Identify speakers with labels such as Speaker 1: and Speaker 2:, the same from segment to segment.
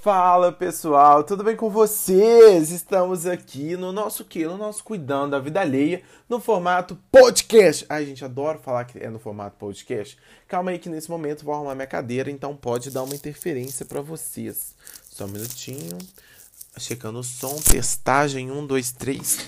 Speaker 1: Fala pessoal, tudo bem com vocês? Estamos aqui no nosso que? No nosso Cuidando da Vida Alheia, no formato podcast. Ai, gente, adoro falar que é no formato podcast. Calma aí que nesse momento vou arrumar minha cadeira, então pode dar uma interferência para vocês. Só um minutinho. Checando o som, testagem 1, 2, 3.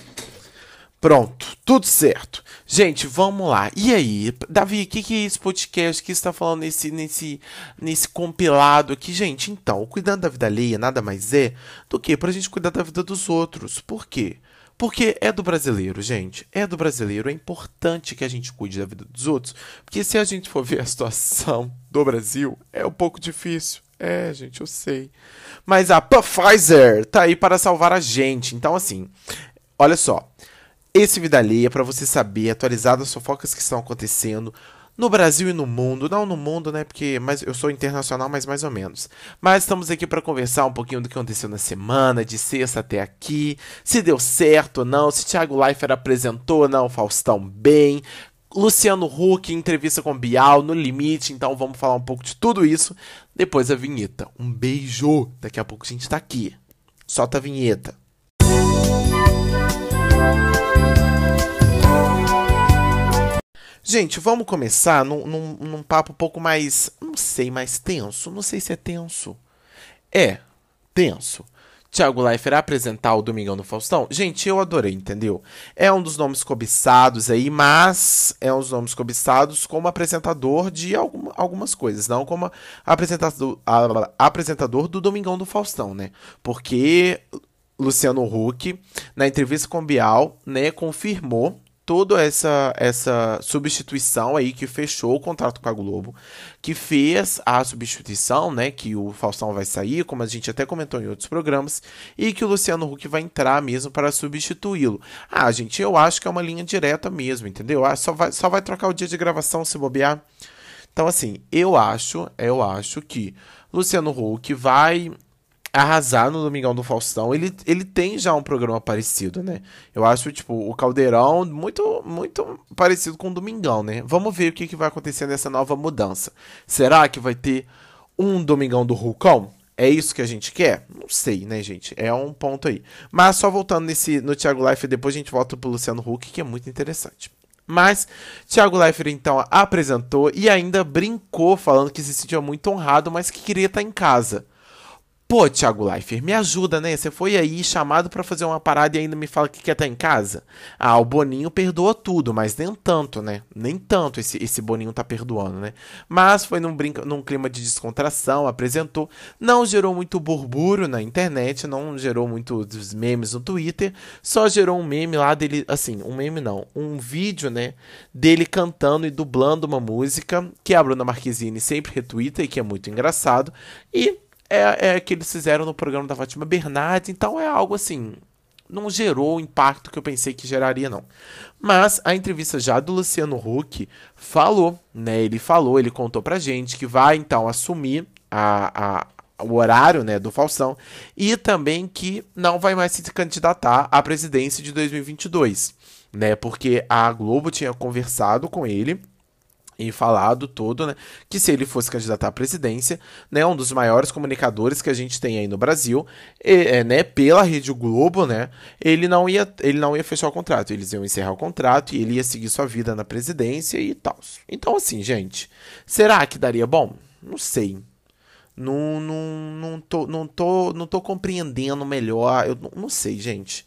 Speaker 1: Pronto, tudo certo. Gente, vamos lá. E aí, Davi, o que, que é esse podcast que está falando nesse, nesse, nesse compilado aqui? Gente, então, cuidando da vida alheia nada mais é do que para a gente cuidar da vida dos outros. Por quê? Porque é do brasileiro, gente. É do brasileiro. É importante que a gente cuide da vida dos outros. Porque se a gente for ver a situação do Brasil, é um pouco difícil. É, gente, eu sei. Mas a Pfizer tá aí para salvar a gente. Então, assim, olha só. Esse Vida Alheia é para você saber, atualizar as fofocas que estão acontecendo no Brasil e no mundo. Não no mundo, né? Porque mas eu sou internacional, mas mais ou menos. Mas estamos aqui para conversar um pouquinho do que aconteceu na semana, de sexta até aqui. Se deu certo ou não, se Thiago Leifert apresentou ou não Faustão bem. Luciano Huck, entrevista com Bial, no limite. Então vamos falar um pouco de tudo isso depois da vinheta. Um beijo! Daqui a pouco a gente tá aqui. Solta a vinheta. Gente, vamos começar num, num, num, papo um pouco mais. Não sei, mais tenso. Não sei se é tenso. É, tenso. Tiago Leifert apresentar o Domingão do Faustão. Gente, eu adorei, entendeu? É um dos nomes cobiçados aí, mas é um dos nomes cobiçados como apresentador de algum, algumas coisas, não como apresentador, a, apresentador do Domingão do Faustão, né? Porque Luciano Huck, na entrevista com Bial, né, confirmou toda essa essa substituição aí que fechou o contrato com a Globo, que fez a substituição, né, que o Faustão vai sair, como a gente até comentou em outros programas, e que o Luciano Huck vai entrar mesmo para substituí-lo. Ah, gente, eu acho que é uma linha direta mesmo, entendeu? Ah, só vai só vai trocar o dia de gravação se bobear. Então assim, eu acho, eu acho que Luciano Huck vai arrasar no Domingão do Faustão. Ele, ele tem já um programa parecido, né? Eu acho, tipo, o Caldeirão muito muito parecido com o Domingão, né? Vamos ver o que, que vai acontecer nessa nova mudança. Será que vai ter um Domingão do Hulkão? É isso que a gente quer? Não sei, né, gente? É um ponto aí. Mas só voltando nesse no Thiago Life, depois a gente volta pro Luciano Huck, que é muito interessante. Mas Thiago Leifert então apresentou e ainda brincou falando que se sentia muito honrado, mas que queria estar em casa. Pô, Thiago Leifert, me ajuda, né? Você foi aí chamado para fazer uma parada e ainda me fala que quer estar em casa? Ah, o Boninho perdoa tudo, mas nem tanto, né? Nem tanto esse, esse Boninho tá perdoando, né? Mas foi num, brinca, num clima de descontração, apresentou. Não gerou muito burbúrio na internet, não gerou muitos memes no Twitter. Só gerou um meme lá dele, assim, um meme não, um vídeo, né? Dele cantando e dublando uma música que a Bruna Marquezine sempre retweeta e que é muito engraçado. E é, é que eles fizeram no programa da Fátima Bernardes, então é algo assim. Não gerou o impacto que eu pensei que geraria, não. Mas a entrevista já do Luciano Huck falou, né? Ele falou, ele contou pra gente que vai então assumir a, a, o horário né, do Falsão e também que não vai mais se candidatar à presidência de 2022, né? Porque a Globo tinha conversado com ele e falado todo, né, que se ele fosse candidatar à presidência, né, um dos maiores comunicadores que a gente tem aí no Brasil, é, né, pela Rede Globo, né, ele não ia, ele não ia fechar o contrato, eles iam encerrar o contrato e ele ia seguir sua vida na presidência e tal. Então assim, gente, será que daria bom? Não sei. Não, não, não, tô, não, tô, não tô compreendendo melhor, eu não, não sei, gente.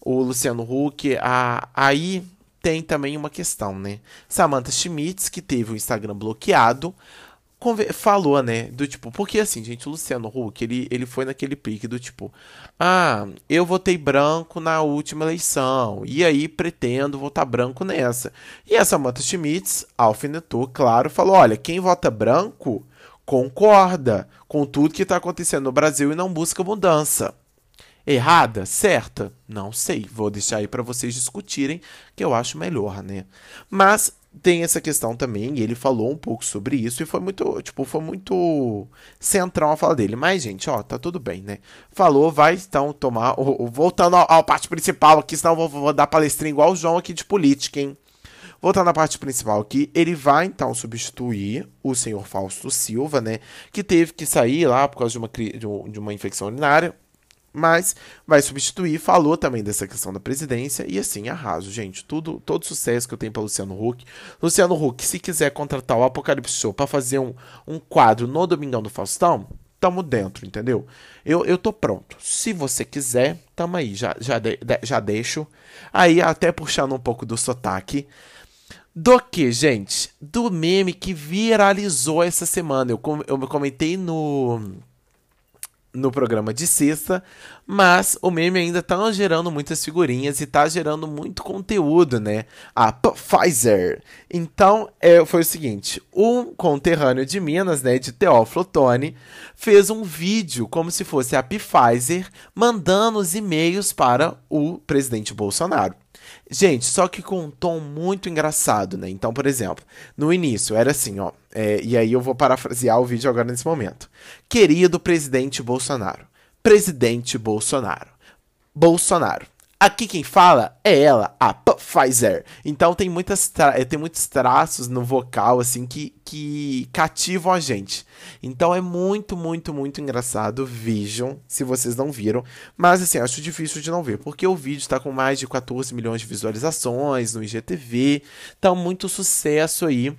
Speaker 1: O Luciano Huck, a, aí tem também uma questão, né? Samantha Schmitz, que teve o Instagram bloqueado, falou, né, do tipo, porque assim, gente, o Luciano Huck, ele, ele foi naquele pique do tipo, ah, eu votei branco na última eleição, e aí pretendo votar branco nessa. E a Samantha Schmitz alfinetou, claro, falou, olha, quem vota branco concorda com tudo que está acontecendo no Brasil e não busca mudança. Errada? Certa? Não sei. Vou deixar aí para vocês discutirem, que eu acho melhor, né? Mas tem essa questão também, e ele falou um pouco sobre isso, e foi muito, tipo, foi muito central a fala dele. Mas, gente, ó, tá tudo bem, né? Falou, vai então tomar. Voltando ao, ao parte principal aqui, senão eu vou, vou dar palestrinha igual o João aqui de política, hein? voltando à parte principal aqui, ele vai então substituir o senhor Fausto Silva, né? Que teve que sair lá por causa de uma, de uma infecção urinária mas vai substituir, falou também dessa questão da presidência e assim, arraso, gente, tudo, todo sucesso que eu tenho para Luciano Huck. Luciano Huck, se quiser contratar o Apocalipse Show para fazer um, um quadro no Domingão do Faustão, tamo dentro, entendeu? Eu, eu tô pronto. Se você quiser, tamo aí, já, já, de, já deixo. Aí, até puxando um pouco do sotaque. Do que, gente? Do meme que viralizou essa semana. Eu, eu comentei no no programa de sexta, mas o meme ainda tá gerando muitas figurinhas e tá gerando muito conteúdo, né? A Pfizer. Então, é, foi o seguinte, um conterrâneo de Minas, né, de Teófilo Tony, fez um vídeo como se fosse a Pfizer mandando os e-mails para o presidente Bolsonaro. Gente, só que com um tom muito engraçado, né? Então, por exemplo, no início era assim, ó. É, e aí eu vou parafrasear o vídeo agora nesse momento. Querido presidente Bolsonaro. Presidente Bolsonaro. Bolsonaro. Aqui quem fala é ela, a Pfizer. Então tem, muitas eh, tem muitos traços no vocal, assim, que, que cativam a gente. Então é muito, muito, muito engraçado. Vejam, se vocês não viram. Mas, assim, acho difícil de não ver, porque o vídeo está com mais de 14 milhões de visualizações no IGTV. Então, muito sucesso aí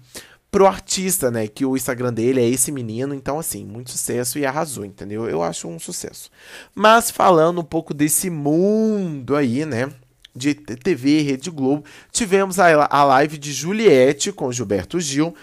Speaker 1: pro artista, né? Que o Instagram dele é esse menino. Então, assim, muito sucesso e arrasou, entendeu? Eu acho um sucesso. Mas falando um pouco desse mundo aí, né? De TV, Rede Globo, tivemos a, live de Juliette com Gilberto Gil.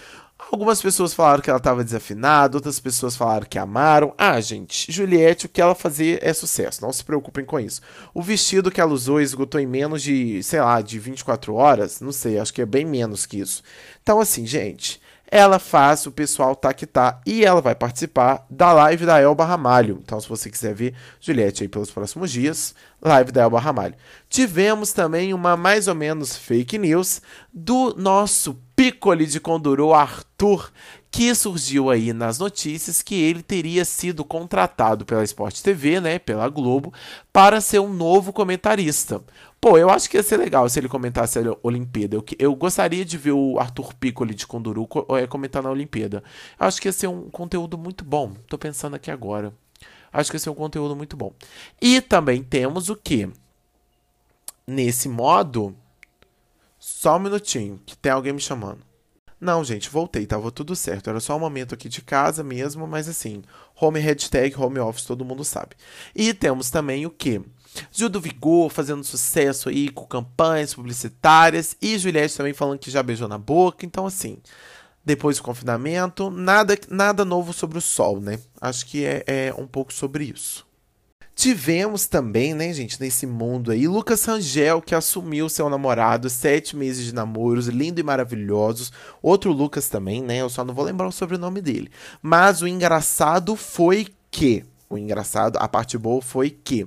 Speaker 1: Algumas pessoas falaram que ela estava desafinada, outras pessoas falaram que amaram. Ah, gente, Juliette, o que ela fazia é sucesso, não se preocupem com isso. O vestido que ela usou esgotou em menos de, sei lá, de 24 horas, não sei, acho que é bem menos que isso. Então, assim, gente, ela faz o pessoal tá que tá e ela vai participar da live da Elba Ramalho. Então, se você quiser ver Juliette aí pelos próximos dias, live da Elba Ramalho. Tivemos também uma mais ou menos fake news do nosso Piccoli de Conduru, Arthur, que surgiu aí nas notícias que ele teria sido contratado pela Sport TV, né, pela Globo, para ser um novo comentarista. Pô, eu acho que ia ser legal se ele comentasse a Olimpíada. Eu, eu gostaria de ver o Arthur Piccoli de Conduru comentar na Olimpíada. Eu acho que ia ser um conteúdo muito bom. Tô pensando aqui agora. Acho que ia ser um conteúdo muito bom. E também temos o que? Nesse modo. Só um minutinho, que tem alguém me chamando. Não, gente, voltei, tava tudo certo. Era só um momento aqui de casa mesmo, mas assim, home hashtag, home office, todo mundo sabe. E temos também o que? Gil do Vigor fazendo sucesso aí com campanhas publicitárias e Juliette também falando que já beijou na boca. Então, assim, depois do confinamento, nada, nada novo sobre o sol, né? Acho que é, é um pouco sobre isso. Tivemos também, né, gente, nesse mundo aí, Lucas Rangel, que assumiu seu namorado, sete meses de namoros, lindo e maravilhosos. Outro Lucas também, né? Eu só não vou lembrar o sobrenome dele. Mas o engraçado foi que. O engraçado, a parte boa foi que.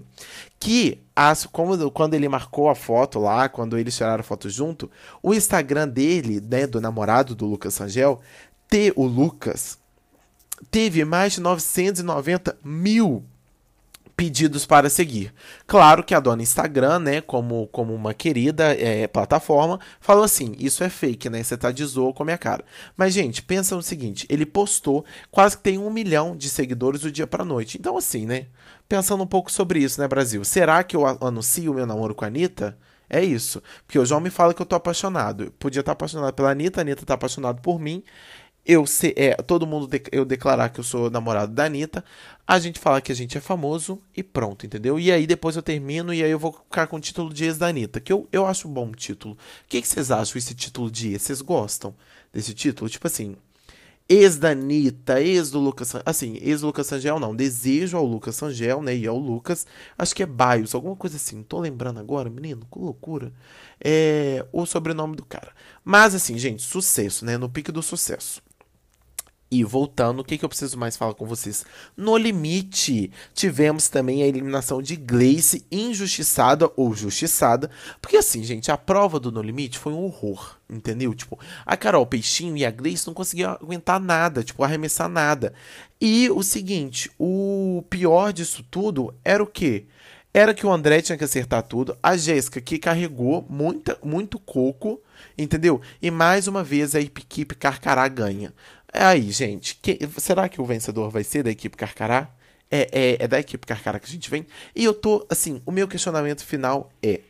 Speaker 1: Que as, como, quando ele marcou a foto lá, quando eles tiraram a foto junto, o Instagram dele, né, do namorado do Lucas Rangel, ter o Lucas, teve mais de 990 mil pedidos para seguir. Claro que a dona Instagram, né, como, como uma querida é, plataforma, falou assim: isso é fake, né? Você tá de zoa com a minha cara. Mas, gente, pensa no seguinte: ele postou, quase que tem um milhão de seguidores do dia para noite. Então, assim, né? Pensando um pouco sobre isso, né, Brasil? Será que eu anuncio meu namoro com a Anitta? É isso. Porque o João me fala que eu tô apaixonado. Eu podia estar apaixonado pela Anitta, a Anitta tá apaixonado por mim eu ser, é, todo mundo de, eu declarar que eu sou namorado da Anitta, a gente falar que a gente é famoso e pronto, entendeu? E aí depois eu termino e aí eu vou ficar com o título de ex da Anitta, que eu, eu acho um bom título. O que, vocês acham esse título de ex? Vocês gostam desse título? Tipo assim, ex da Anitta, ex do Lucas, assim, ex do Lucas Sangel não, desejo ao Lucas Sangel, né, e ao Lucas, acho que é Baios, alguma coisa assim, tô lembrando agora, menino, que loucura, é o sobrenome do cara. Mas assim, gente, sucesso, né, no pique do sucesso. E voltando, o que, que eu preciso mais falar com vocês? No limite, tivemos também a eliminação de Gleice injustiçada ou justiçada. Porque assim, gente, a prova do No Limite foi um horror, entendeu? Tipo, a Carol Peixinho e a Gleice não conseguiam aguentar nada, tipo, arremessar nada. E o seguinte, o pior disso tudo era o quê? era que o André tinha que acertar tudo, a Jéssica que carregou muita, muito coco, entendeu? E mais uma vez a equipe Carcará ganha. Aí, gente, que, será que o vencedor vai ser da equipe Carcará? É, é, é da equipe Carcará que a gente vem? E eu tô, assim, o meu questionamento final é: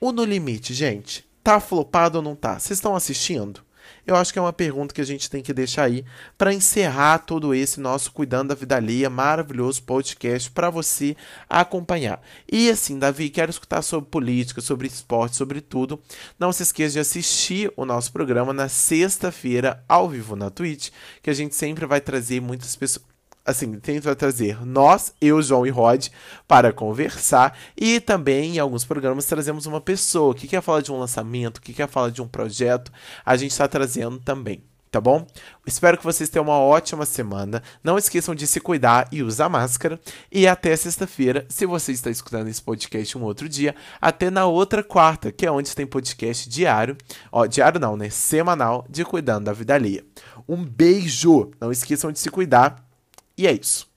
Speaker 1: o No Limite, gente, tá flopado ou não tá? Vocês estão assistindo? Eu acho que é uma pergunta que a gente tem que deixar aí para encerrar todo esse nosso Cuidando da Vida Alheia maravilhoso podcast para você acompanhar. E assim, Davi, quero escutar sobre política, sobre esporte, sobre tudo. Não se esqueça de assistir o nosso programa na sexta-feira ao vivo na Twitch, que a gente sempre vai trazer muitas pessoas assim, tenta trazer nós, eu, João e Rod, para conversar. E também em alguns programas trazemos uma pessoa que quer falar de um lançamento, que quer falar de um projeto. A gente está trazendo também. Tá bom? Espero que vocês tenham uma ótima semana. Não esqueçam de se cuidar e usar máscara. E até sexta-feira, se você está escutando esse podcast um outro dia, até na outra quarta, que é onde tem podcast diário. Ó, diário não, né? Semanal de Cuidando da Vida Alheia. Um beijo! Não esqueçam de se cuidar e é isso.